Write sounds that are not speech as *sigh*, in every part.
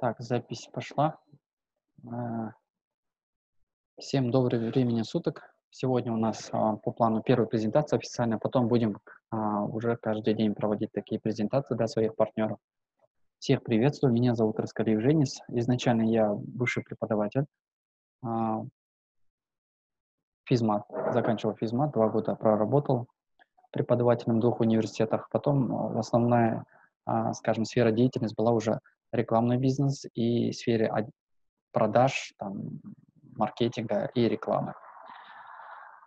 Так, запись пошла. А, всем доброго времени суток. Сегодня у нас а, по плану первая презентация официальная, потом будем а, уже каждый день проводить такие презентации для своих партнеров. Всех приветствую, меня зовут Раскалиев Женис. Изначально я бывший преподаватель. Физмат, заканчивал физмат, два года проработал преподавателем двух университетах. Потом основная, скажем, сфера деятельности была уже рекламный бизнес и сфере продаж, там, маркетинга и рекламы.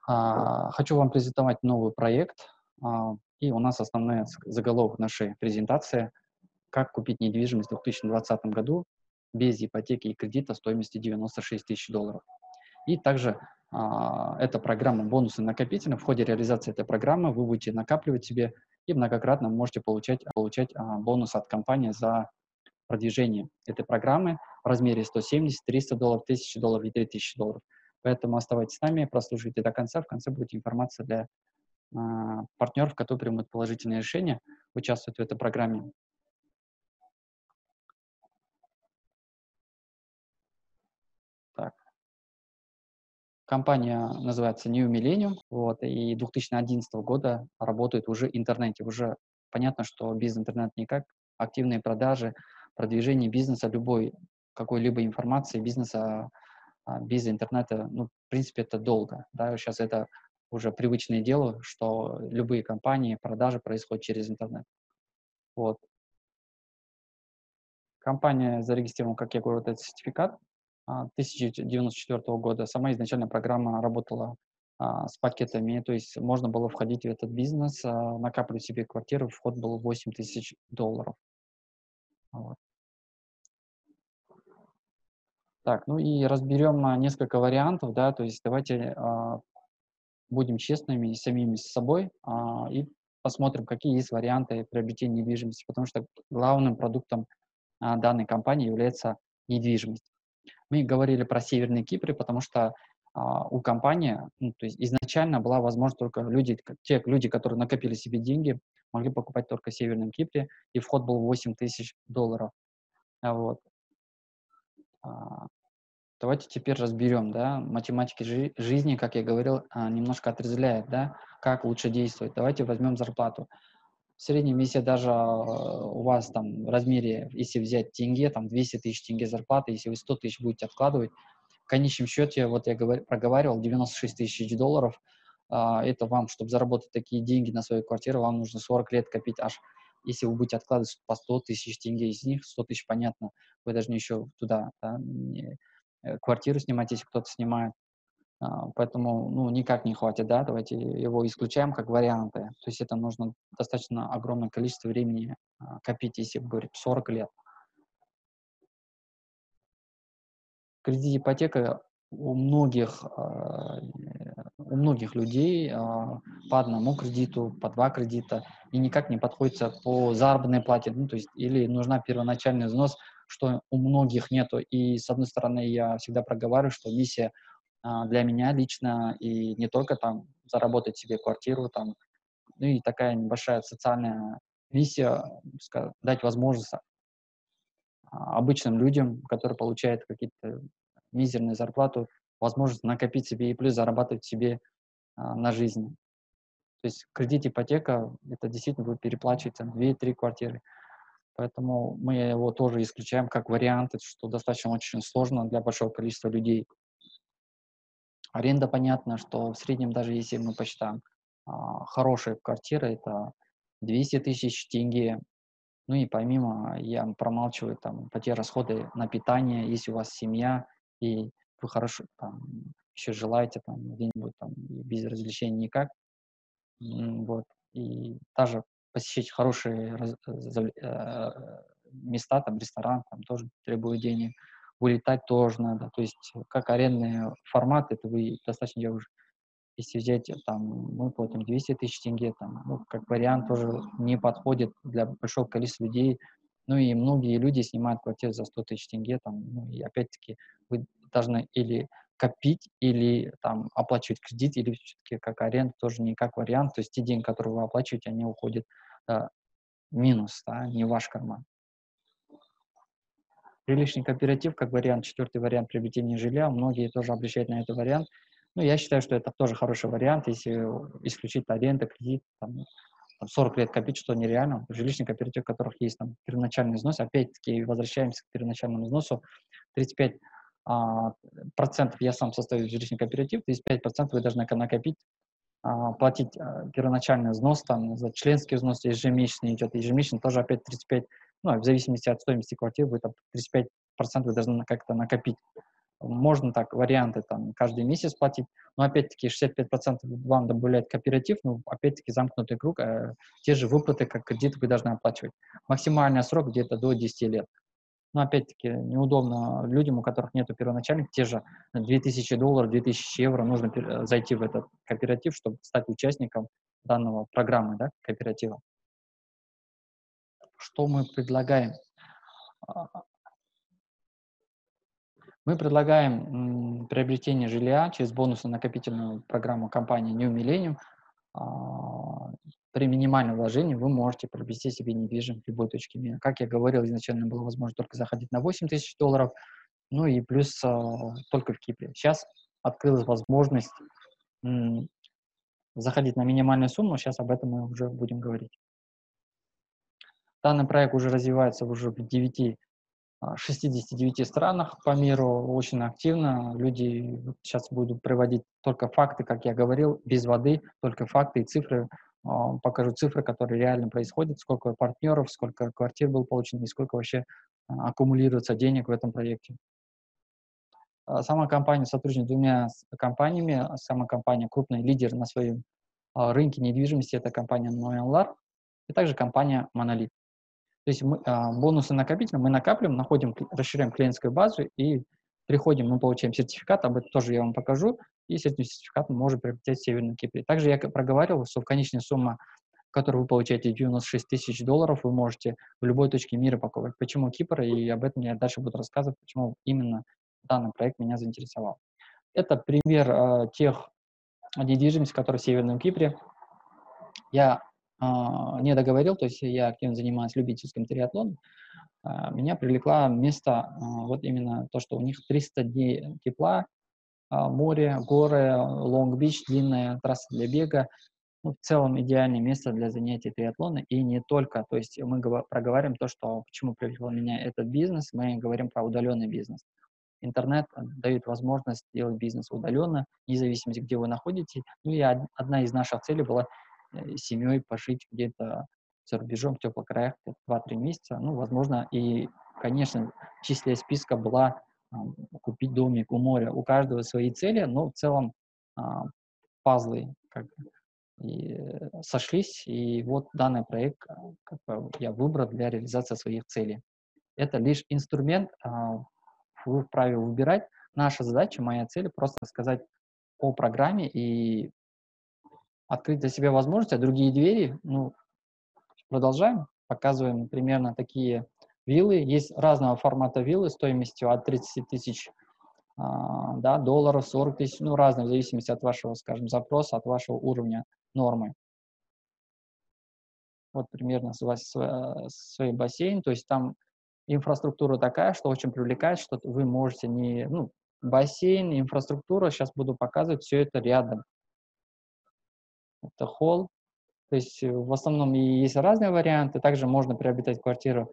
А, хочу вам презентовать новый проект, а, и у нас основной заголовок нашей презентации «Как купить недвижимость в 2020 году без ипотеки и кредита стоимостью 96 тысяч долларов». И также а, эта программа «Бонусы накопительные». В ходе реализации этой программы вы будете накапливать себе и многократно можете получать, получать а, бонус от компании за продвижение этой программы в размере 170, 300 долларов, 1000 долларов и 3000 долларов. Поэтому оставайтесь с нами, прослушайте до конца. В конце будет информация для э, партнеров, которые примут положительное решение, участвуют в этой программе. Так. Компания называется New Millennium, вот, и 2011 года работает уже в интернете. Уже понятно, что без интернета никак. Активные продажи, продвижение бизнеса, любой какой-либо информации бизнеса а, без интернета, ну, в принципе, это долго, да, сейчас это уже привычное дело, что любые компании, продажи происходят через интернет. Вот. Компания зарегистрирована, как я говорю, этот сертификат 1994 а, года. Сама изначально программа работала а, с пакетами, то есть можно было входить в этот бизнес, накапливать себе квартиру, вход был 8 тысяч долларов. Вот. Так, ну и разберем а, несколько вариантов, да, то есть давайте а, будем честными самими с собой а, и посмотрим, какие есть варианты приобретения недвижимости, потому что главным продуктом а, данной компании является недвижимость. Мы говорили про Северный Кипр, потому что у компании, ну, то есть изначально была возможность только люди, те люди, которые накопили себе деньги, могли покупать только в Северном Кипре, и вход был 8 тысяч долларов. Вот. А, давайте теперь разберем, да, математики жи- жизни, как я говорил, а, немножко отрезвляет, да, как лучше действовать. Давайте возьмем зарплату. В среднем, если даже а, у вас там в размере, если взять тенге, там 200 тысяч тенге зарплаты, если вы 100 тысяч будете откладывать, конечном счете, вот я говор, проговаривал, 96 тысяч долларов, это вам, чтобы заработать такие деньги на свою квартиру, вам нужно 40 лет копить аж если вы будете откладывать по 100 тысяч тенге из них, 100 тысяч, понятно, вы должны еще туда да, не, э, квартиру снимать, если кто-то снимает. А, поэтому, ну, никак не хватит, да, давайте его исключаем как варианты. То есть это нужно достаточно огромное количество времени а, копить, если говорить 40 лет. Кредит ипотека у многих, а, у многих людей а, по одному кредиту, по два кредита, и никак не подходится по заработной плате, ну, то есть или нужна первоначальный взнос, что у многих нету. И, с одной стороны, я всегда проговариваю, что миссия а, для меня лично, и не только там заработать себе квартиру, там, ну и такая небольшая социальная миссия, дать возможность обычным людям, которые получают какие-то мизерную зарплату, возможность накопить себе и плюс зарабатывать себе а, на жизнь. То есть кредит, ипотека, это действительно будет переплачивать там 2-3 квартиры. Поэтому мы его тоже исключаем как вариант, что достаточно очень сложно для большого количества людей. Аренда, понятно, что в среднем, даже если мы посчитаем, а, хорошая квартира, это 200 тысяч тенге. Ну и помимо, я промалчиваю там по те расходы на питание, если у вас семья, и вы хорошо там еще желаете там где-нибудь там без развлечений никак, вот, и даже посещать хорошие раз, э, места, там, ресторан, там тоже требует денег, вылетать тоже надо, то есть как арендный формат, это вы достаточно, я уже, если взять, там, мы платим 200 тысяч тенге, там, ну, как вариант тоже не подходит для большого количества людей, ну и многие люди снимают квартиру за 100 тысяч тенге, там, ну и опять-таки вы должны или копить, или там оплачивать кредит, или все-таки как аренда тоже не как вариант. То есть те деньги, которые вы оплачиваете, они уходят да, минус, да, не в ваш карман. Жилищный кооператив как вариант, четвертый вариант приобретения жилья. Многие тоже обращают на этот вариант. Ну, я считаю, что это тоже хороший вариант, если исключить аренда, кредит, там, там 40 лет копить, что нереально. Жилищный кооператив, у которых есть там первоначальный взнос, опять-таки возвращаемся к первоначальному взносу, 35 а, процентов я сам состою жилищный кооператив, 35 процентов вы должны накопить, а, платить а, первоначальный взнос, там, за членский взнос ежемесячный идет, ежемесячно тоже опять 35 ну, в зависимости от стоимости квартиры, вы там 35% вы должны как-то накопить. Можно так, варианты там каждый месяц платить, но опять-таки 65% вам добавляет кооператив, ну, опять-таки замкнутый круг, э, те же выплаты, как кредит вы должны оплачивать. Максимальный срок где-то до 10 лет. Но опять-таки неудобно людям, у которых нет первоначальных, те же 2000 долларов, 2000 евро, нужно зайти в этот кооператив, чтобы стать участником данного программы, да, кооператива. Что мы предлагаем? Мы предлагаем приобретение жилья через бонусно-накопительную программу компании New Millennium. А, при минимальном вложении вы можете приобрести себе недвижимость в любой точке мира. Как я говорил, изначально было возможно только заходить на 8 тысяч долларов, ну и плюс а, только в Кипре. Сейчас открылась возможность заходить на минимальную сумму, сейчас об этом мы уже будем говорить. Данный проект уже развивается уже в 9, 69 а, странах по миру, очень активно. Люди сейчас будут приводить только факты, как я говорил, без воды, только факты и цифры. А, покажу цифры, которые реально происходят, сколько партнеров, сколько квартир было получено и сколько вообще а, аккумулируется денег в этом проекте. Сама компания сотрудничает с двумя компаниями. Сама компания крупный лидер на своем рынке недвижимости, это компания Noyanlar, и также компания Monolith. То есть мы, а, бонусы накопителя мы накапливаем, находим, расширяем клиентскую базу и приходим, мы получаем сертификат, об этом тоже я вам покажу, и с этим сертификатом можем приобретать в Северном Кипре. Также я проговаривал, что конечная сумма, которую вы получаете 96 тысяч долларов, вы можете в любой точке мира паковать. Почему Кипр? И об этом я дальше буду рассказывать, почему именно данный проект меня заинтересовал. Это пример э, тех недвижимости, которые в Северном Кипре. Я не договорил, то есть я активно занимаюсь любительским триатлоном, а, меня привлекла место, а, вот именно то, что у них 300 дней тепла, море, горы, Лонг-Бич, длинная трасса для бега, ну, в целом идеальное место для занятий триатлона и не только. То есть мы проговариваем то, что почему привлекло меня этот бизнес, мы говорим про удаленный бизнес. Интернет дает возможность делать бизнес удаленно, независимо, где вы находитесь. Ну и одна из наших целей была Э, семьей пожить где-то за рубежом, в теплых краях 2-3 месяца. Ну, возможно, и, конечно, в числе списка была а, купить домик у моря. У каждого свои цели, но в целом а, пазлы как, и, э, сошлись, и вот данный проект а, как бы, я выбрал для реализации своих целей. Это лишь инструмент, а, вы вправе выбирать. Наша задача, моя цель просто сказать о программе и открыть для себя возможности, а другие двери, ну, продолжаем, показываем примерно такие виллы. Есть разного формата виллы стоимостью от 30 тысяч а, да, долларов, 40 тысяч, ну, разные, в зависимости от вашего, скажем, запроса, от вашего уровня нормы. Вот примерно свой, свой бассейн, то есть там инфраструктура такая, что очень привлекает, что вы можете не, ну, бассейн, инфраструктура, сейчас буду показывать, все это рядом это холл. То есть э, в основном есть разные варианты. Также можно приобретать квартиру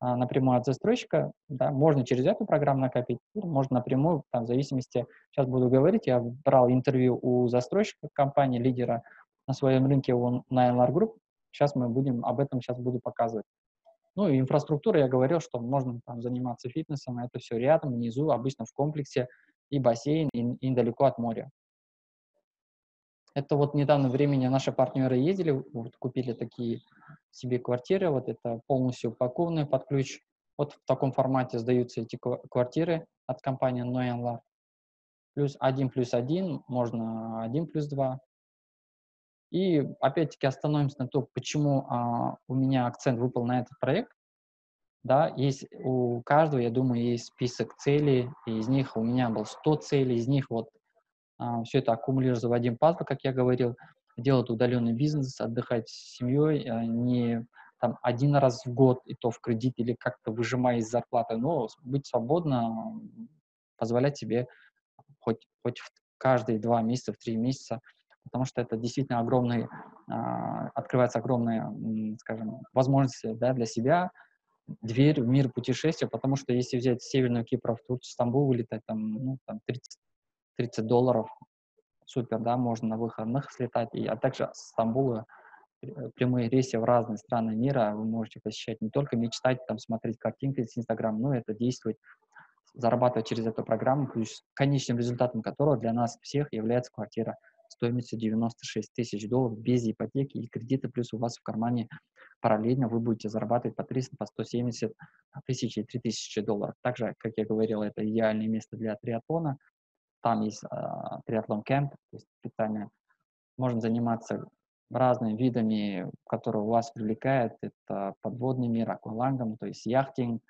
а, напрямую от застройщика, да, можно через эту программу накопить, можно напрямую, там, в зависимости, сейчас буду говорить, я брал интервью у застройщика компании, лидера на своем рынке, он на NLR Group, сейчас мы будем, об этом сейчас буду показывать. Ну и инфраструктура, я говорил, что можно там заниматься фитнесом, это все рядом, внизу, обычно в комплексе, и бассейн, и, и недалеко от моря. Это вот недавно времени наши партнеры ездили, вот, купили такие себе квартиры, вот это полностью упакованные под ключ. Вот в таком формате сдаются эти квартиры от компании Noyanlar. Плюс один плюс один, можно один плюс два. И опять-таки остановимся на том, почему а, у меня акцент выпал на этот проект. Да, есть у каждого, я думаю, есть список целей, и из них у меня был 100 целей, из них вот все это аккумулируется в один пазл, как я говорил, делать удаленный бизнес, отдыхать с семьей, а, не там один раз в год, и то в кредит или как-то выжимая из зарплаты, но быть свободно, позволять себе хоть, хоть в каждые два месяца, в три месяца, потому что это действительно огромные, а, открывается огромные, скажем, возможности да, для себя, дверь в мир путешествия, потому что если взять Северную Кипр, в Турцию, Стамбул вылетать, там, ну, там 30, 30 долларов, супер, да, можно на выходных слетать, и, а также с Стамбула э, прямые рейсы в разные страны мира вы можете посещать, не только мечтать, там, смотреть картинки с Инстаграм, но это действовать, зарабатывать через эту программу, плюс конечным результатом которого для нас всех является квартира стоимостью 96 тысяч долларов без ипотеки и кредита, плюс у вас в кармане параллельно вы будете зарабатывать по 300, по 170 тысяч и 3 тысячи долларов. Также, как я говорил, это идеальное место для триатлона. Там есть э, триатлон кемп, то есть специально можно заниматься разными видами, которые вас привлекают. Это подводный мир, аквалангом, то есть яхтинг,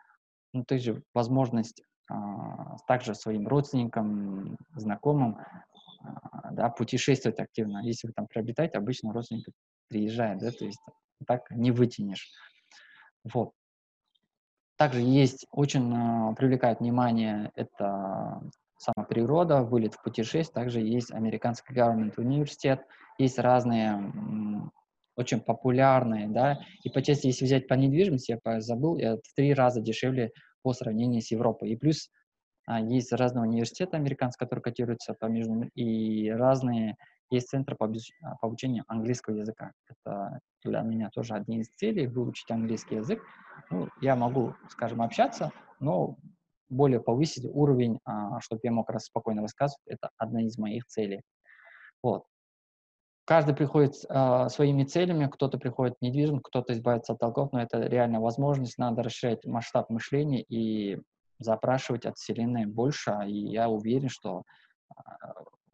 ну, также возможность а, также своим родственникам, знакомым а, да, путешествовать активно. Если вы там приобретаете, обычно родственник приезжает, да, то есть так не вытянешь. Вот. Также есть, очень э, привлекает внимание, это сама природа, вылет в путешествие, также есть американский government университет, есть разные очень популярные, да, и по части, если взять по недвижимости, я забыл, это в три раза дешевле по сравнению с Европой. И плюс а, есть разные университеты американские, которые котируются по между и разные есть центры по, а, по обучению английского языка. Это для меня тоже один из целей — выучить английский язык. Ну, я могу, скажем, общаться, но более повысить уровень, а, чтобы я мог раз спокойно рассказывать, это одна из моих целей. Вот. Каждый приходит э, своими целями, кто-то приходит недвижим, кто-то избавится от долгов, но это реально возможность, надо расширять масштаб мышления и запрашивать от Вселенной больше, и я уверен, что э,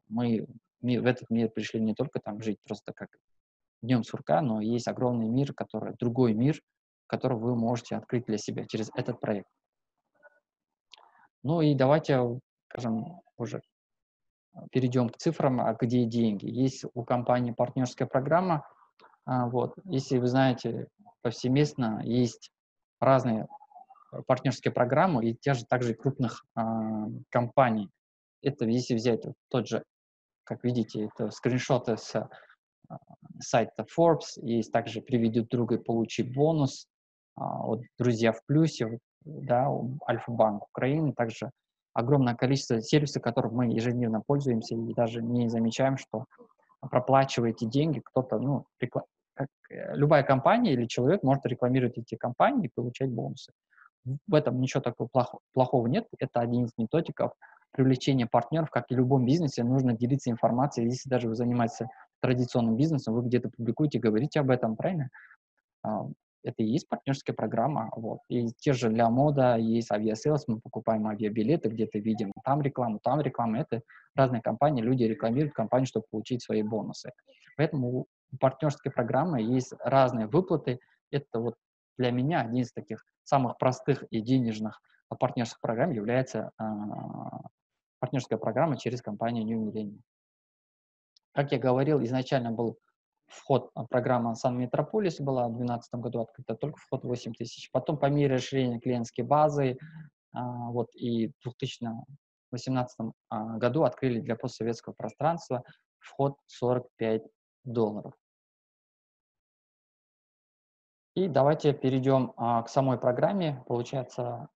мы в этот мир пришли не только там жить просто как днем сурка, но есть огромный мир, который, другой мир, который вы можете открыть для себя через этот проект. Ну и давайте, скажем, уже перейдем к цифрам, а где деньги. Есть у компании партнерская программа. А, вот. Если вы знаете, повсеместно есть разные партнерские программы и те же также крупных а, компаний. Это если взять тот же, как видите, это скриншоты с а, сайта Forbes, есть также «Приведи друга и получи бонус», а, вот «Друзья в плюсе», да, Альфа-банк Украины, также огромное количество сервисов, которым мы ежедневно пользуемся и даже не замечаем, что проплачиваете деньги, кто-то, ну, рекла... как, э, любая компания или человек может рекламировать эти компании и получать бонусы. В этом ничего такого плохого, плохого нет. Это один из методиков привлечения партнеров, как и в любом бизнесе, нужно делиться информацией. Если даже вы занимаетесь традиционным бизнесом, вы где-то публикуете, говорите об этом, правильно? А, это и есть партнерская программа. Вот. И те же для мода есть Aviasales, мы покупаем авиабилеты, где-то видим там рекламу, там реклама. Это разные компании, люди рекламируют компанию, чтобы получить свои бонусы. Поэтому у партнерской программы есть разные выплаты. Это вот для меня один из таких самых простых и денежных партнерских программ является э, партнерская программа через компанию New Millennium. Как я говорил, изначально был вход, а, программа Сан Метрополис была в 2012 году открыта, только вход 8 тысяч. Потом по мере расширения клиентской базы, а, вот, и в 2018 а, году открыли для постсоветского пространства вход 45 долларов. И давайте перейдем к самой программе. Получается,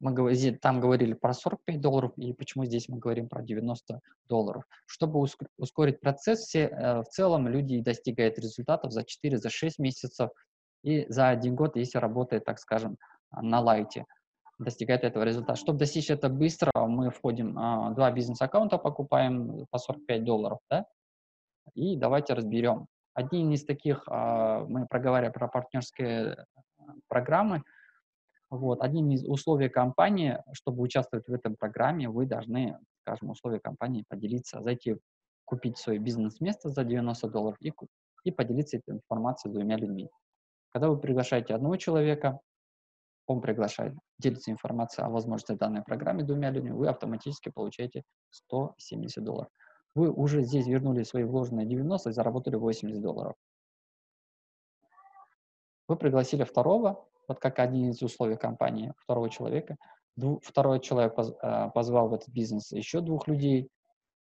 мы там говорили про 45 долларов, и почему здесь мы говорим про 90 долларов. Чтобы ускорить процесс, все, э, в целом люди достигают результатов за 4, за 6 месяцев и за один год, если работает, так скажем, на лайте, достигает этого результата. Чтобы достичь это быстро, мы входим, а, два бизнес-аккаунта покупаем по 45 долларов, да, и давайте разберем. Один из таких, а, мы проговаривали про партнерские э, программы, вот. Одним из условий компании, чтобы участвовать в этом программе, вы должны, скажем, условия компании поделиться, зайти, купить свое бизнес-место за 90 долларов и, и поделиться этой информацией с двумя людьми. Когда вы приглашаете одного человека, он приглашает, делится информацией о возможности данной программы двумя людьми, вы автоматически получаете 170 долларов. Вы уже здесь вернули свои вложенные 90 и заработали 80 долларов. Вы пригласили второго, вот как один из условий компании, второго человека. Дву, второй человек поз, э, позвал в этот бизнес еще двух людей,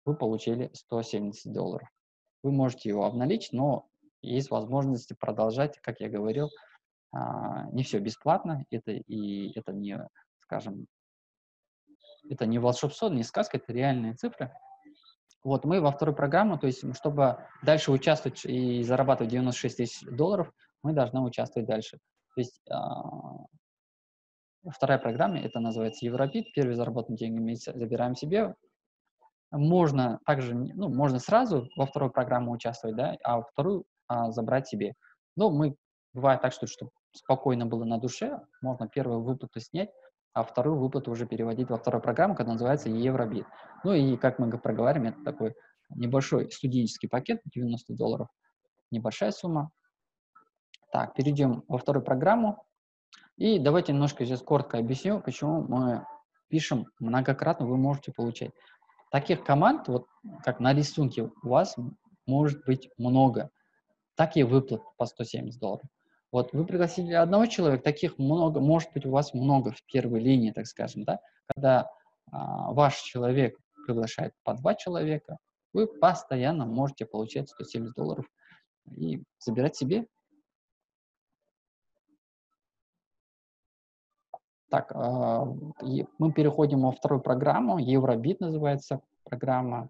вы получили 170 долларов. Вы можете его обналичить, но есть возможность продолжать, как я говорил, э, не все бесплатно, это и это не, скажем, это не волшебство, не сказка, это реальные цифры. Вот, мы во вторую программу, то есть, чтобы дальше участвовать и зарабатывать 96 тысяч долларов, мы должны участвовать дальше. То есть, а, вторая программа, это называется Европит, первые заработанные деньги мы забираем себе. Можно также, ну, можно сразу во вторую программу участвовать, да, а вторую а, забрать себе. Но мы, бывает так, что, чтобы спокойно было на душе, можно первую выплату снять, а вторую выплату уже переводить во вторую программу, которая называется Евробит. Ну и, как мы проговорим, это такой небольшой студенческий пакет, 90 долларов, небольшая сумма. Так, перейдем во вторую программу. И давайте немножко здесь коротко объясню, почему мы пишем многократно, вы можете получать. Таких команд, вот как на рисунке, у вас может быть много. Такие выплат по 170 долларов. Вот вы пригласили одного человека, таких много, может быть, у вас много в первой линии, так скажем, да, когда а, ваш человек приглашает по два человека, вы постоянно можете получать 170 долларов и забирать себе. Так, а, мы переходим во вторую программу, Евробит называется программа.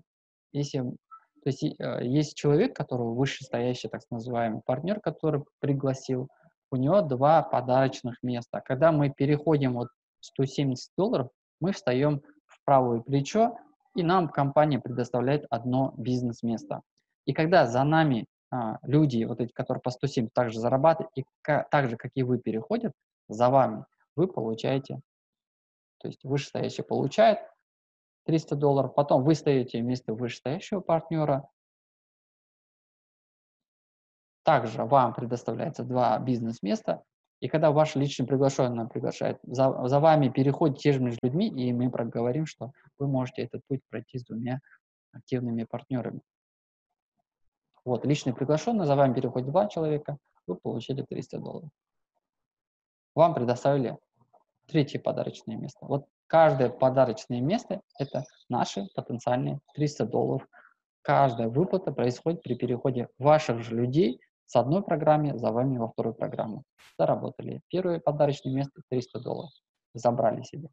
Если, то есть э, есть человек, которого вышестоящий, так называемый партнер, который пригласил, у него два подарочных места. Когда мы переходим вот 170 долларов, мы встаем в правое плечо, и нам компания предоставляет одно бизнес-место. И когда за нами а, люди, вот эти, которые по 170 также зарабатывают, и так же, как и вы, переходят за вами, вы получаете, то есть вышестоящий получает 300 долларов, потом вы стоите вместо вышестоящего партнера, также вам предоставляется два бизнес-места, и когда ваш личный приглашенный приглашает, за, за вами переходит те же между людьми, и мы проговорим, что вы можете этот путь пройти с двумя активными партнерами. Вот, личный приглашенный, за вами переходит два человека, вы получили 300 долларов. Вам предоставили третье подарочное место. Вот каждое подарочное место – это наши потенциальные 300 долларов. Каждая выплата происходит при переходе ваших же людей с одной программы за вами во вторую программу. Заработали. Первое подарочное место 300 долларов. Забрали себе.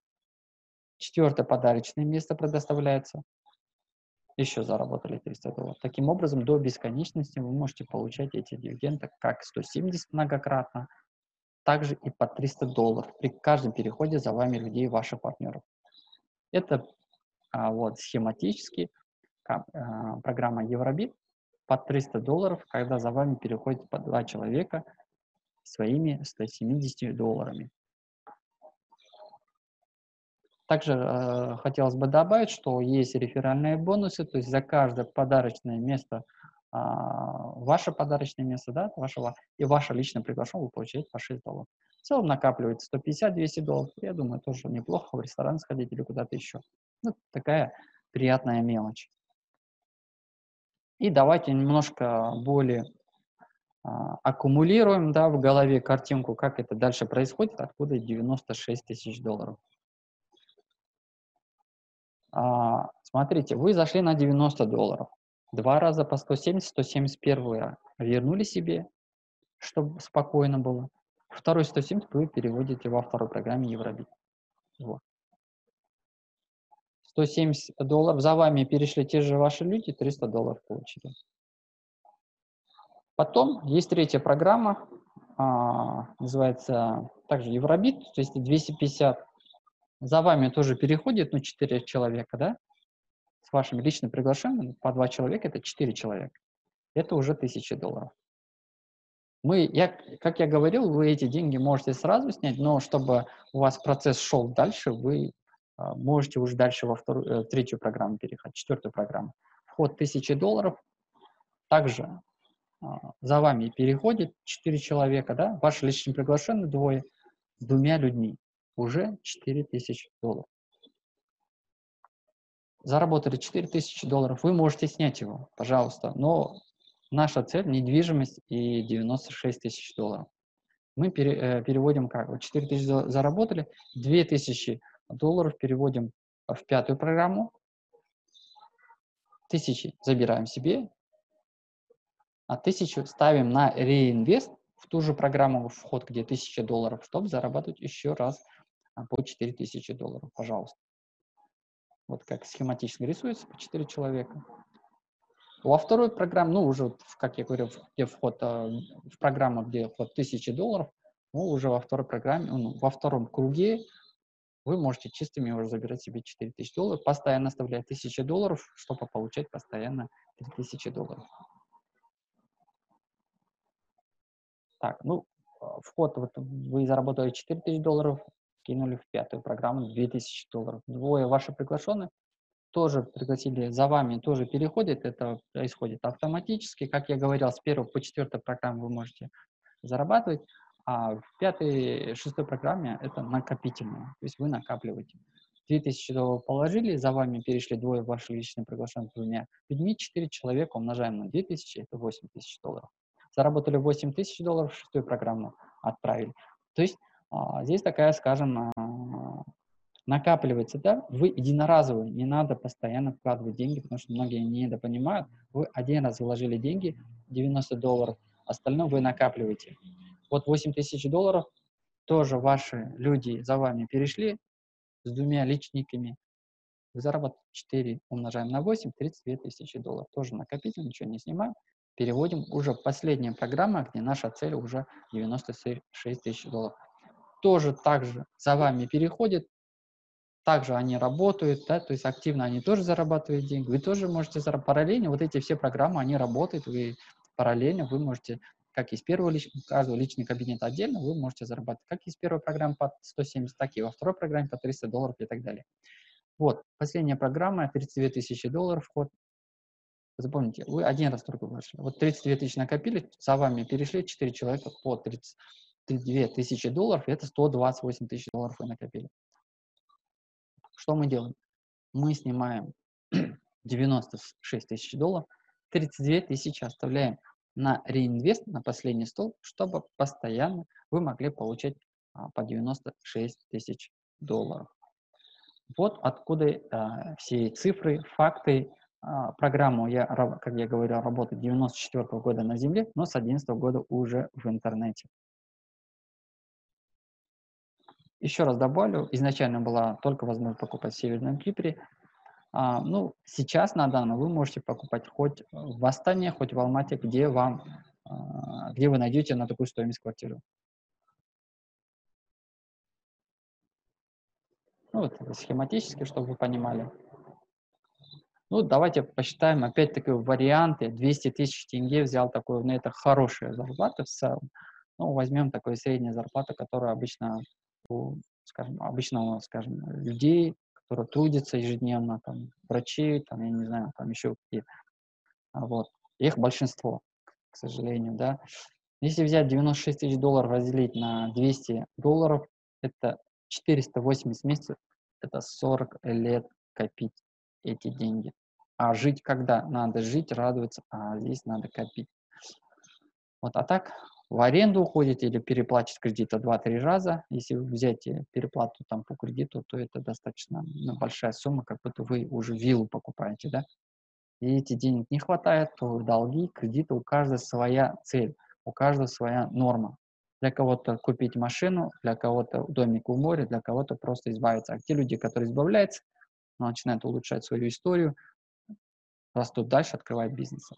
Четвертое подарочное место предоставляется. Еще заработали 300 долларов. Таким образом, до бесконечности вы можете получать эти дивиденды как 170 многократно, также и по 300 долларов при каждом переходе за вами людей, ваших партнеров. Это а, вот схематически а, программа Евробит по 300 долларов, когда за вами переходит по два человека своими 170 долларами. Также э, хотелось бы добавить, что есть реферальные бонусы, то есть за каждое подарочное место, э, ваше подарочное место, да, вашего, и ваше личное приглашение вы получаете по 6 долларов. В целом накапливается 150-200 долларов. Я думаю, тоже неплохо в ресторан сходить или куда-то еще. Ну, такая приятная мелочь. И давайте немножко более а, аккумулируем да, в голове картинку, как это дальше происходит, откуда 96 тысяч долларов. А, смотрите, вы зашли на 90 долларов. Два раза по 170, 171 вернули себе, чтобы спокойно было. Второй 170 вы переводите во второй программе Евробит. Вот. 170 долларов, за вами перешли те же ваши люди, 300 долларов получили. Потом есть третья программа, а, называется также Евробит, то есть 250. За вами тоже переходит, ну, 4 человека, да, с вашим личным приглашением, по 2 человека, это 4 человека. Это уже 1000 долларов. Мы, я, как я говорил, вы эти деньги можете сразу снять, но чтобы у вас процесс шел дальше, вы а, можете уже дальше во вторую, э, третью программу переходить, четвертую программу. Вход 1000 долларов. Также а, за вами переходит 4 человека, да, ваш личный приглашенный двое, с двумя людьми. Уже 4000 долларов. Заработали 4000 долларов, вы можете снять его, пожалуйста, но наша цель – недвижимость и 96 тысяч долларов. мы пере, э, переводим как? Вот 4 тысячи заработали, 2 тысячи долларов переводим в пятую программу, тысячи забираем себе, а тысячу ставим на реинвест в ту же программу вход, где 1000 долларов, чтобы зарабатывать еще раз а, по 4000 долларов, пожалуйста. Вот как схематично рисуется по 4 человека. Во второй программе, ну, уже, как я говорил, где вход а, в программу, где вход 1000 долларов, ну, уже во второй программе, ну, во втором круге вы можете чистыми уже забирать себе 4000 долларов, постоянно оставлять 1000 долларов, чтобы получать постоянно 3000 долларов. Так, ну, а, вход, вот вы заработали 4000 долларов, кинули в пятую программу 2000 долларов. Двое ваши приглашенные тоже пригласили за вами, тоже переходит, это происходит автоматически. Как я говорил, с первой по четвертой программе вы можете зарабатывать, а в пятой, шестой программе это накопительное, то есть вы накапливаете. 2000 долларов положили, за вами перешли двое ваших личных приглашенных двумя людьми, 4 человека умножаем на 2000, это 8000 долларов. Заработали 8000 долларов, шестую программу отправили. То есть здесь такая, скажем, а, накапливается, да, вы единоразовые, не надо постоянно вкладывать деньги, потому что многие не недопонимают. Вы один раз вложили деньги, 90 долларов, остальное вы накапливаете. Вот 8 тысяч долларов тоже ваши люди за вами перешли с двумя личниками. Вы зарабатываете 4 умножаем на 8, 32 тысячи долларов. Тоже накопитель, ничего не снимаем. Переводим уже последняя программа, где наша цель уже 96 тысяч долларов. Тоже так же за вами переходит, также они работают, да, то есть активно они тоже зарабатывают деньги, вы тоже можете зарабатывать. Параллельно вот эти все программы, они работают, вы параллельно вы можете, как из первого личного, каждого личного кабинета отдельно, вы можете зарабатывать как из первой программы по 170, так и во второй программе по 300 долларов и так далее. Вот, последняя программа, 32 тысячи долларов вход. Запомните, вы один раз только вышли. Вот 32 тысячи накопили, за вами перешли 4 человека по 32 тысячи долларов, это 128 тысяч долларов вы накопили. Что мы делаем? Мы снимаем *clears throat* 96 тысяч долларов, 32 тысячи оставляем на реинвест, на последний стол, чтобы постоянно вы могли получать а, по 96 тысяч долларов. Вот откуда а, все цифры, факты. А, программу я, как я говорил, работаю 94 -го года на Земле, но с 11 -го года уже в интернете. Еще раз добавлю, изначально была только возможность покупать в Северном Кипре. А, ну, сейчас на данном вы можете покупать хоть в Астане, хоть в Алмате, где вам, а, где вы найдете на такую стоимость квартиру. Ну, вот схематически, чтобы вы понимали. Ну, давайте посчитаем, опять-таки, варианты. 200 тысяч тенге взял такой, ну, это хорошая зарплата в целом. Ну, возьмем такую среднюю зарплату, которая обычно скажем, обычного, скажем, людей, которые трудятся ежедневно, там, врачи, там, я не знаю, там еще какие а Вот. Их большинство, к сожалению, да. Если взять 96 тысяч долларов, разделить на 200 долларов, это 480 месяцев, это 40 лет копить эти деньги. А жить когда? Надо жить, радоваться, а здесь надо копить. Вот, а так в аренду уходите или переплатить кредита 2-3 раза. Если вы взять переплату там по кредиту, то это достаточно ну, большая сумма, как будто вы уже виллу покупаете, да. И эти денег не хватает, то долги, кредиты, у каждого своя цель, у каждого своя норма. Для кого-то купить машину, для кого-то домик у моря, для кого-то просто избавиться. А те люди, которые избавляются, начинают улучшать свою историю, растут дальше, открывают бизнес.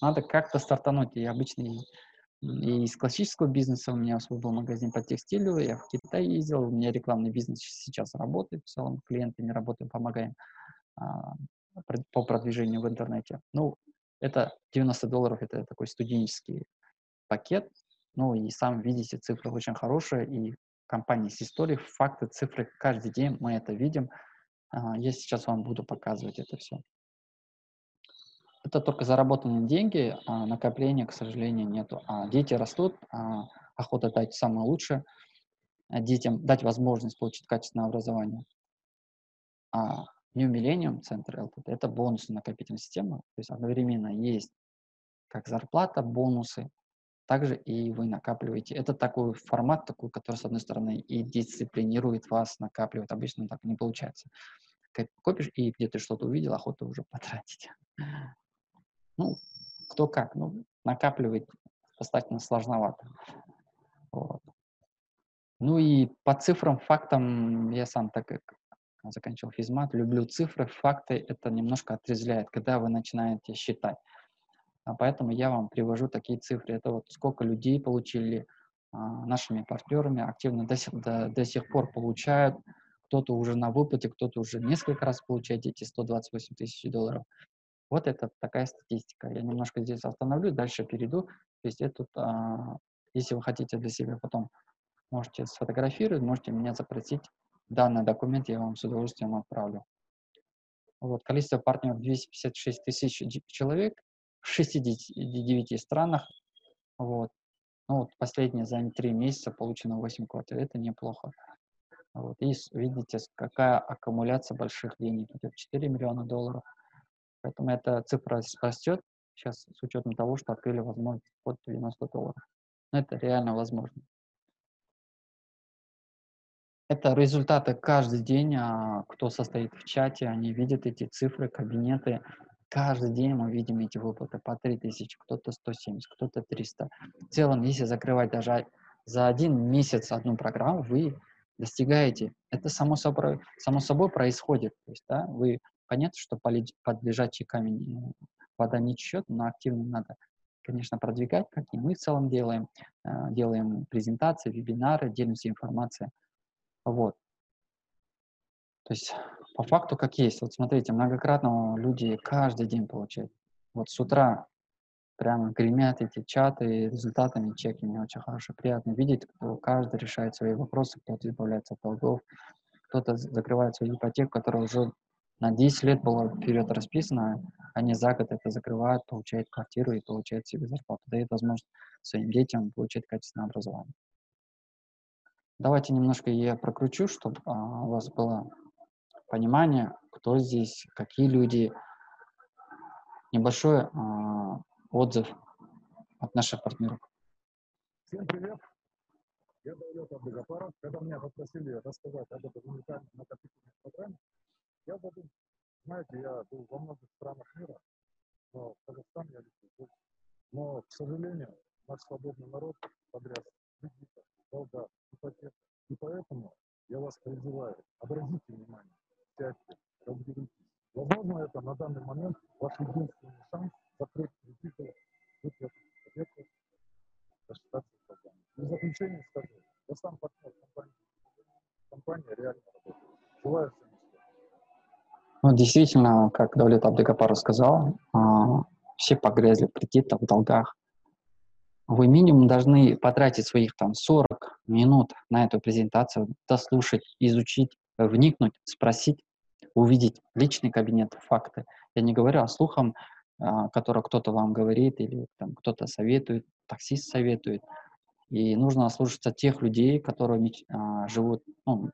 Надо как-то стартануть. И обычно и из классического бизнеса у меня был магазин по текстилю, я в Китай ездил, у меня рекламный бизнес сейчас работает, в целом клиентами работаем, помогаем а, по продвижению в интернете. Ну, это 90 долларов, это такой студенческий пакет, ну и сам видите, цифры очень хорошие, и компания с историей, факты, цифры, каждый день мы это видим. А, я сейчас вам буду показывать это все. Это только заработанные деньги, а накопления, к сожалению, нету. А дети растут, а охота дать самое лучшее, а детям дать возможность получить качественное образование. А New Millennium Center LTD – это бонусы накопительной системы, то есть одновременно есть как зарплата, бонусы, также и вы накапливаете. Это такой формат, такой, который, с одной стороны, и дисциплинирует вас, накапливает. Обычно так не получается. Копишь, и где ты что-то увидел, охота уже потратить. Ну, кто как. Ну, накапливать достаточно сложновато. Вот. Ну и по цифрам, фактам, я сам так как заканчивал физмат, люблю цифры, факты, это немножко отрезвляет, когда вы начинаете считать. А поэтому я вам привожу такие цифры. Это вот сколько людей получили а, нашими партнерами, активно до сих, до, до сих пор получают. Кто-то уже на выплате, кто-то уже несколько раз получает эти 128 тысяч долларов. Вот это такая статистика. Я немножко здесь остановлюсь, дальше перейду. То есть это, а, если вы хотите для себя потом можете сфотографировать, можете меня запросить. Данный документ я вам с удовольствием отправлю. Вот, количество партнеров 256 тысяч человек в 69 странах. Вот. Ну, вот последние за три месяца получено 8 квартир. Это неплохо. Вот. И видите, какая аккумуляция больших денег. Идет 4 миллиона долларов. Поэтому эта цифра растет сейчас с учетом того, что открыли возможность под 90 долларов. Но это реально возможно. Это результаты каждый день, а, кто состоит в чате, они видят эти цифры, кабинеты. Каждый день мы видим эти выплаты по 3000, кто-то 170, кто-то 300. В целом, если закрывать даже за один месяц одну программу, вы достигаете. Это само собой, само собой происходит. То есть, да, вы понятно, что под лежачий камень вода не течет, но активно надо, конечно, продвигать, как и мы в целом делаем. Э, делаем презентации, вебинары, делимся информацией. Вот. То есть по факту как есть. Вот смотрите, многократно люди каждый день получают. Вот с утра прямо гремят эти чаты результатами, чеки. Мне очень хорошо, приятно видеть, кто каждый решает свои вопросы, кто-то избавляется от долгов, кто-то закрывает свою ипотеку, которая уже на 10 лет была вперед расписана, они за год это закрывают, получают квартиру и получают себе зарплату, дают возможность своим детям получить качественное образование. Давайте немножко я прокручу, чтобы а, у вас было понимание, кто здесь, какие люди. Небольшой а, отзыв от наших партнеров. Всем привет! Я Даулет Абдыгафаров. Когда меня попросили рассказать об этой уникальной накопительной программе, я задумался. Знаете, я был во многих странах мира, но в Казахстан я летел Но, к сожалению, наш свободный народ подряд кредитов, долга, ипотека. И поэтому я вас призываю, обратите внимание, сядьте, разберитесь. Возможно, это на данный момент ваш единственный шанс закрыть кредиты, выплатить ипотеку, рассчитаться с долгами. И в заключение скажу, я сам партнер компании, компания реально работает. Желаю всем ну, действительно, как Давлет Абдыгапар сказал, а, все погрязли в кредитах, в долгах, вы минимум должны потратить своих там 40 минут на эту презентацию, дослушать, изучить, вникнуть, спросить, увидеть личный кабинет, факты. Я не говорю о слухам, а, который кто-то вам говорит или там кто-то советует, таксист советует. И нужно слушаться тех людей, которые а, живут ну,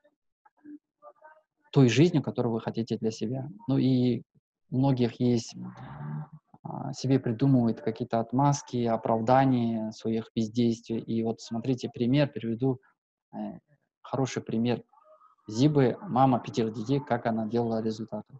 той жизнью, которую вы хотите для себя. Ну и у многих есть а, себе придумывают какие-то отмазки, оправдания своих бездействий. И вот смотрите, пример, приведу э, хороший пример. Зибы, мама пятерых детей, как она делала результаты.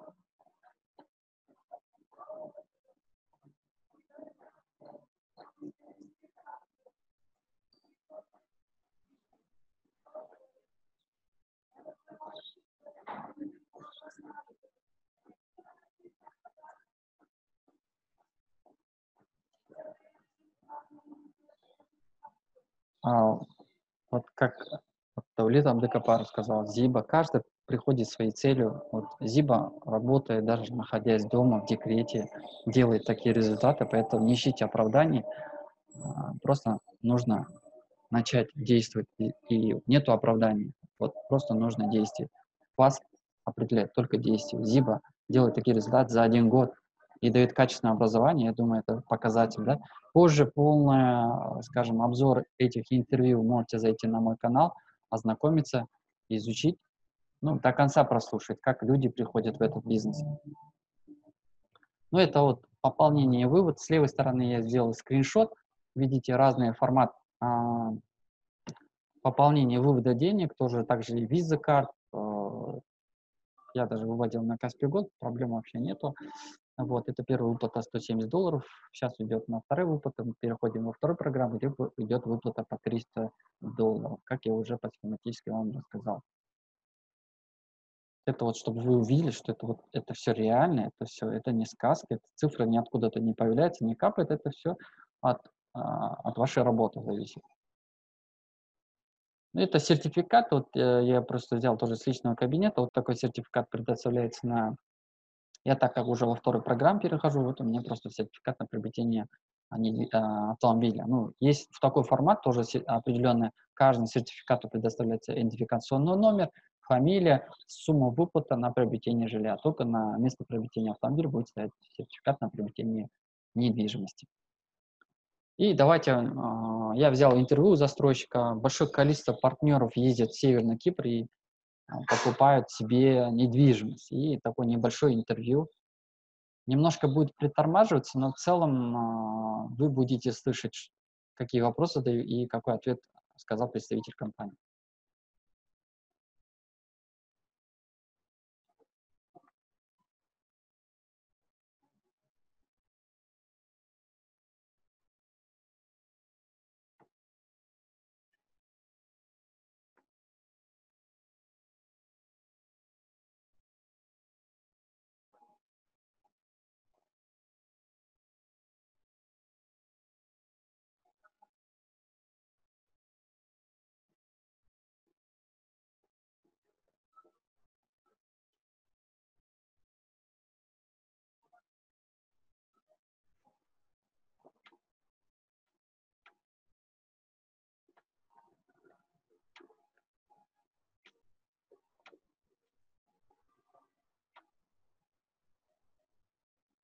А, вот как вот Таулит Абдекапар рассказал, Зиба, каждый приходит своей целью. Вот Зиба работает, даже находясь дома, в декрете, делает такие результаты, поэтому не ищите оправданий, а, просто нужно начать действовать, и, и нету оправданий, вот просто нужно действовать. Вас определяет только действие. Зиба делает такие результаты за один год и дает качественное образование, я думаю, это показатель, да. Позже полный, скажем, обзор этих интервью можете зайти на мой канал, ознакомиться, изучить, ну, до конца прослушать, как люди приходят в этот бизнес. Ну, это вот пополнение и вывод. С левой стороны я сделал скриншот. Видите разный формат а, пополнения и вывода денег, тоже также и виза карт. А, я даже выводил на Каспий год, проблем вообще нету. Вот, это первая выплата 170 долларов. Сейчас идет на второй выплата. Мы переходим во вторую программу, где идет выплата по 300 долларов, как я уже по схематически вам рассказал. Это вот, чтобы вы увидели, что это вот, это все реально, это все, это не сказка, это цифры ниоткуда-то не появляются, не капает, это все от, а, от вашей работы зависит. Это сертификат, вот э, я просто взял тоже с личного кабинета, вот такой сертификат предоставляется на... Я так как уже во второй программе перехожу, вот у меня просто сертификат на приобретение а, а, автомобиля. Ну, есть в такой формат тоже определенный, каждому сертификату предоставляется идентификационный номер, фамилия, сумма выплата на приобретение жилья. Только на место приобретения автомобиля будет стоять сертификат на приобретение недвижимости. И давайте, э, я взял интервью у застройщика. Большое количество партнеров ездят в Северный Кипр и покупают себе недвижимость. И такое небольшое интервью. Немножко будет притормаживаться, но в целом э, вы будете слышать, какие вопросы и какой ответ сказал представитель компании.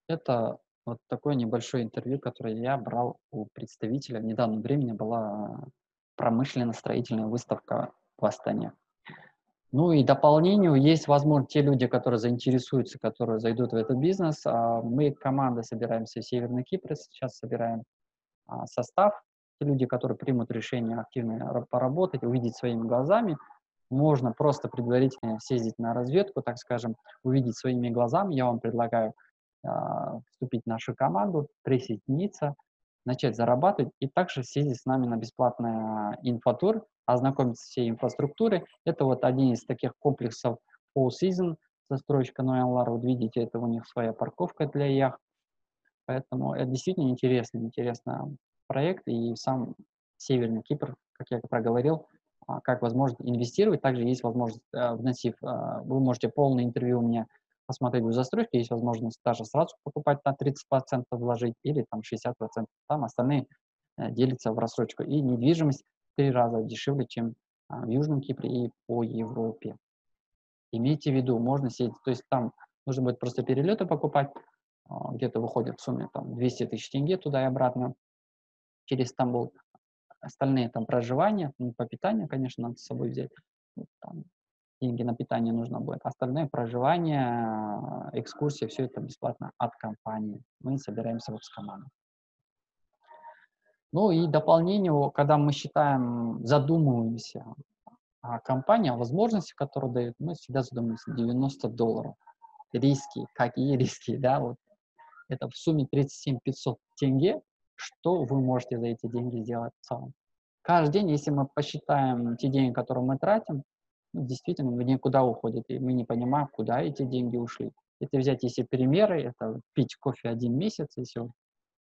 Это вот такое небольшое интервью, которое я брал у представителя. В недавнем времени была промышленно-строительная выставка в Астане. Ну и дополнению есть, возможно, те люди, которые заинтересуются, которые зайдут в этот бизнес. А мы, команда, собираемся в Северный Кипр, сейчас собираем а, состав. Те люди, которые примут решение активно поработать, увидеть своими глазами, можно просто предварительно съездить на разведку, так скажем, увидеть своими глазами. Я вам предлагаю вступить в нашу команду, присоединиться, начать зарабатывать и также съездить с нами на бесплатный инфотур, ознакомиться с всей инфраструктурой. Это вот один из таких комплексов All Season, застройщика Ноянлар. Вот видите, это у них своя парковка для яхт. Поэтому это действительно интересный, интересный проект. И сам Северный Кипр, как я проговорил, а, как возможность инвестировать. Также есть возможность, э, вносив, э, вы можете полное интервью у меня посмотреть в застройке, есть возможность даже сразу покупать на 30% вложить или там 60%, там остальные э, делятся в рассрочку. И недвижимость в три раза дешевле, чем а, в Южном Кипре и по Европе. Имейте в виду, можно сидеть, то есть там нужно будет просто перелеты покупать, а, где-то выходит в сумме там 200 тысяч тенге туда и обратно через Стамбул. Остальные там проживания, ну, по питанию, конечно, надо с собой взять. Там, деньги на питание нужно будет. Остальное проживание, экскурсия, все это бесплатно от компании. Мы собираемся вот с. Ну и дополнение, когда мы считаем, задумываемся о компании, о возможности, которую дает, мы всегда задумываемся 90 долларов. Риски, какие риски, да, вот это в сумме 37 500 тенге, что вы можете за эти деньги сделать в целом. Каждый день, если мы посчитаем те деньги, которые мы тратим, действительно в никуда уходит, и мы не понимаем, куда эти деньги ушли. Это взять, если примеры, это пить кофе один месяц, если в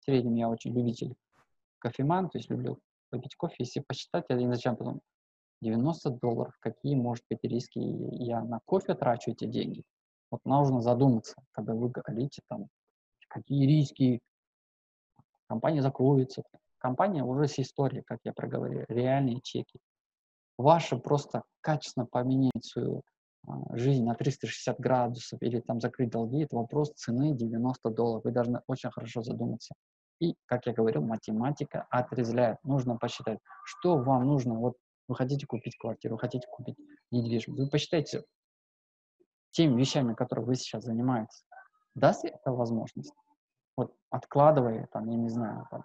среднем я очень любитель кофеман, то есть люблю попить кофе, если посчитать, я изначально потом 90 долларов, какие, может быть, риски я на кофе трачу эти деньги? Вот нужно задуматься, когда вы говорите там, какие риски, компания закроется. Компания уже с историей, как я проговорил, реальные чеки. Ваше просто качественно поменять свою а, жизнь на 360 градусов или там закрыть долги, это вопрос цены 90 долларов. Вы должны очень хорошо задуматься. И, как я говорил, математика отрезляет. Нужно посчитать, что вам нужно. Вот вы хотите купить квартиру, вы хотите купить недвижимость. Вы посчитайте теми вещами, которыми вы сейчас занимаетесь. Даст ли это возможность? Вот откладывая, там, я не знаю, там,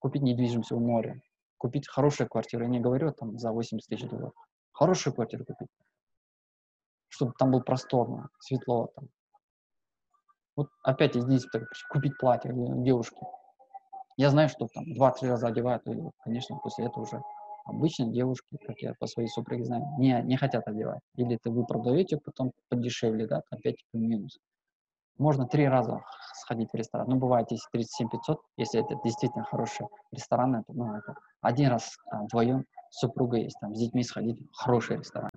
купить недвижимость у моря, купить хорошую квартиру. Я не говорю там за 80 тысяч долларов. Хорошую квартиру купить чтобы там было просторно, светло. Там. Вот опять здесь так, купить платье девушке. Я знаю, что там два-три раза одевают, и, конечно, после этого уже обычно девушки, как я по своей супруге знаю, не, не хотят одевать. Или это вы продаете потом подешевле, да, опять минус. Можно три раза сходить в ресторан. Ну, бывает, если 37 500, если это действительно хороший ресторан, это, ну, это один раз вдвоем с супругой есть, там, с детьми сходить хороший ресторан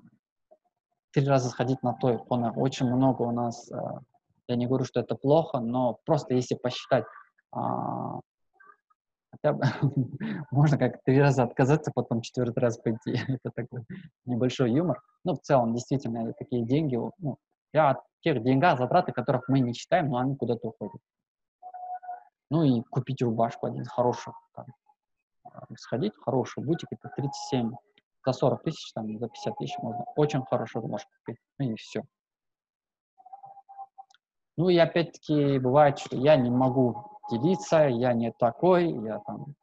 три раза сходить на то и. Очень много у нас, э, я не говорю, что это плохо, но просто если посчитать, а, хотя бы *laughs* можно как три раза отказаться, потом четвертый раз пойти. *laughs* это такой небольшой юмор. Ну, в целом, действительно, такие деньги, ну, я о тех деньгах, затраты, которых мы не считаем, но они куда-то уходят. Ну и купить рубашку один хороший, там, э, сходить в хороший бутик, это 37 за 40 тысяч, там, за 50 тысяч можно очень хорошую рубашку купить. Ну и все. Ну и опять-таки бывает, что я не могу делиться, я не такой, я там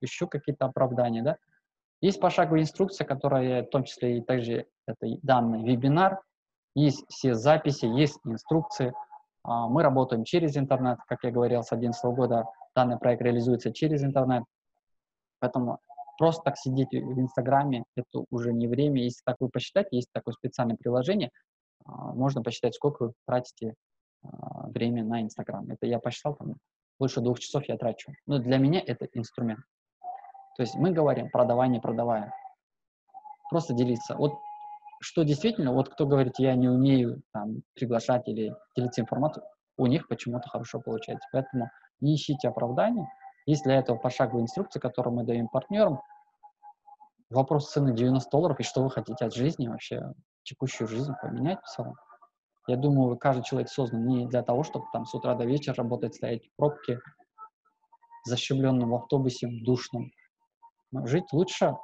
ищу какие-то оправдания, да. Есть пошаговая инструкция, которая, в том числе и также это данный вебинар, есть все записи, есть инструкции. А, мы работаем через интернет, как я говорил, с 2011 года данный проект реализуется через интернет. Поэтому просто так сидеть в Инстаграме, это уже не время. Если так вы посчитать, есть такое специальное приложение, а, можно посчитать, сколько вы тратите а, время на Инстаграм. Это я посчитал, там, больше двух часов я трачу. Но для меня это инструмент. То есть мы говорим продавай, не продавая. Просто делиться. Вот что действительно, вот кто говорит, я не умею там, приглашать или делиться информацией, у них почему-то хорошо получается. Поэтому не ищите оправданий, есть для этого пошаговая инструкция, которую мы даем партнерам. Вопрос цены 90 долларов, и что вы хотите от жизни вообще, текущую жизнь поменять в целом. Я думаю, каждый человек создан не для того, чтобы там с утра до вечера работать, стоять в пробке, защемленном в автобусе, в душном. Но жить лучше,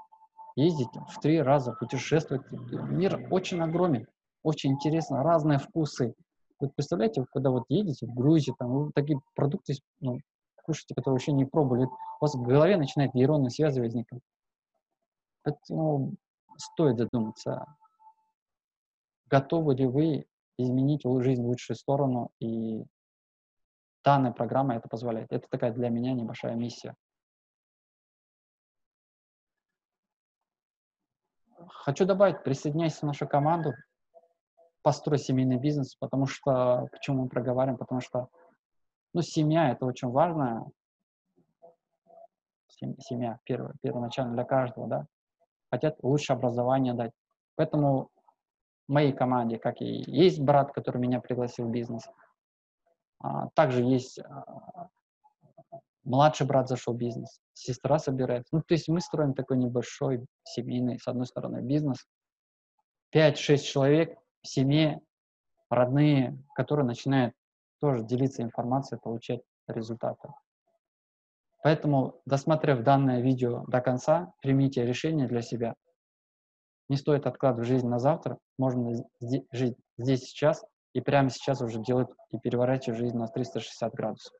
ездить в три раза, путешествовать. Мир очень огромен, очень интересно, разные вкусы. Вот представляете, когда вот едете в Грузию, там такие продукты ну, кушаете, которые вообще не пробовали, у вас в голове начинает нейронные связи возникать. Поэтому стоит задуматься, готовы ли вы изменить жизнь в лучшую сторону, и данная программа это позволяет. Это такая для меня небольшая миссия. Хочу добавить, присоединяйся в нашу команду, построй семейный бизнес, потому что, почему мы проговариваем, потому что ну, семья — это очень важно. Семья перво, первоначально для каждого, да. Хотят лучшее образование дать. Поэтому моей команде, как и есть брат, который меня пригласил в бизнес, а, также есть а, младший брат зашел в бизнес, сестра собирается. Ну, то есть мы строим такой небольшой семейный, с одной стороны, бизнес. 5-6 человек в семье, родные, которые начинают тоже делиться информацией, получать результаты. Поэтому, досмотрев данное видео до конца, примите решение для себя. Не стоит откладывать жизнь на завтра, можно жить здесь сейчас и прямо сейчас уже делать и переворачивать жизнь на 360 градусов.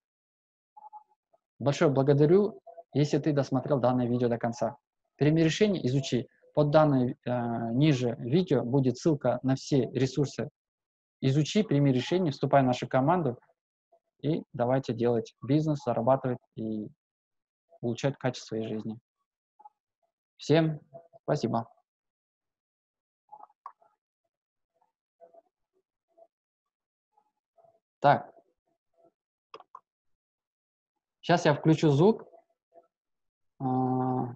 Большое благодарю, если ты досмотрел данное видео до конца. Прими решение, изучи. Под данное э, ниже видео будет ссылка на все ресурсы изучи, прими решение, вступай в нашу команду и давайте делать бизнес, зарабатывать и улучшать качество своей жизни. Всем спасибо. Так. Сейчас я включу звук. А,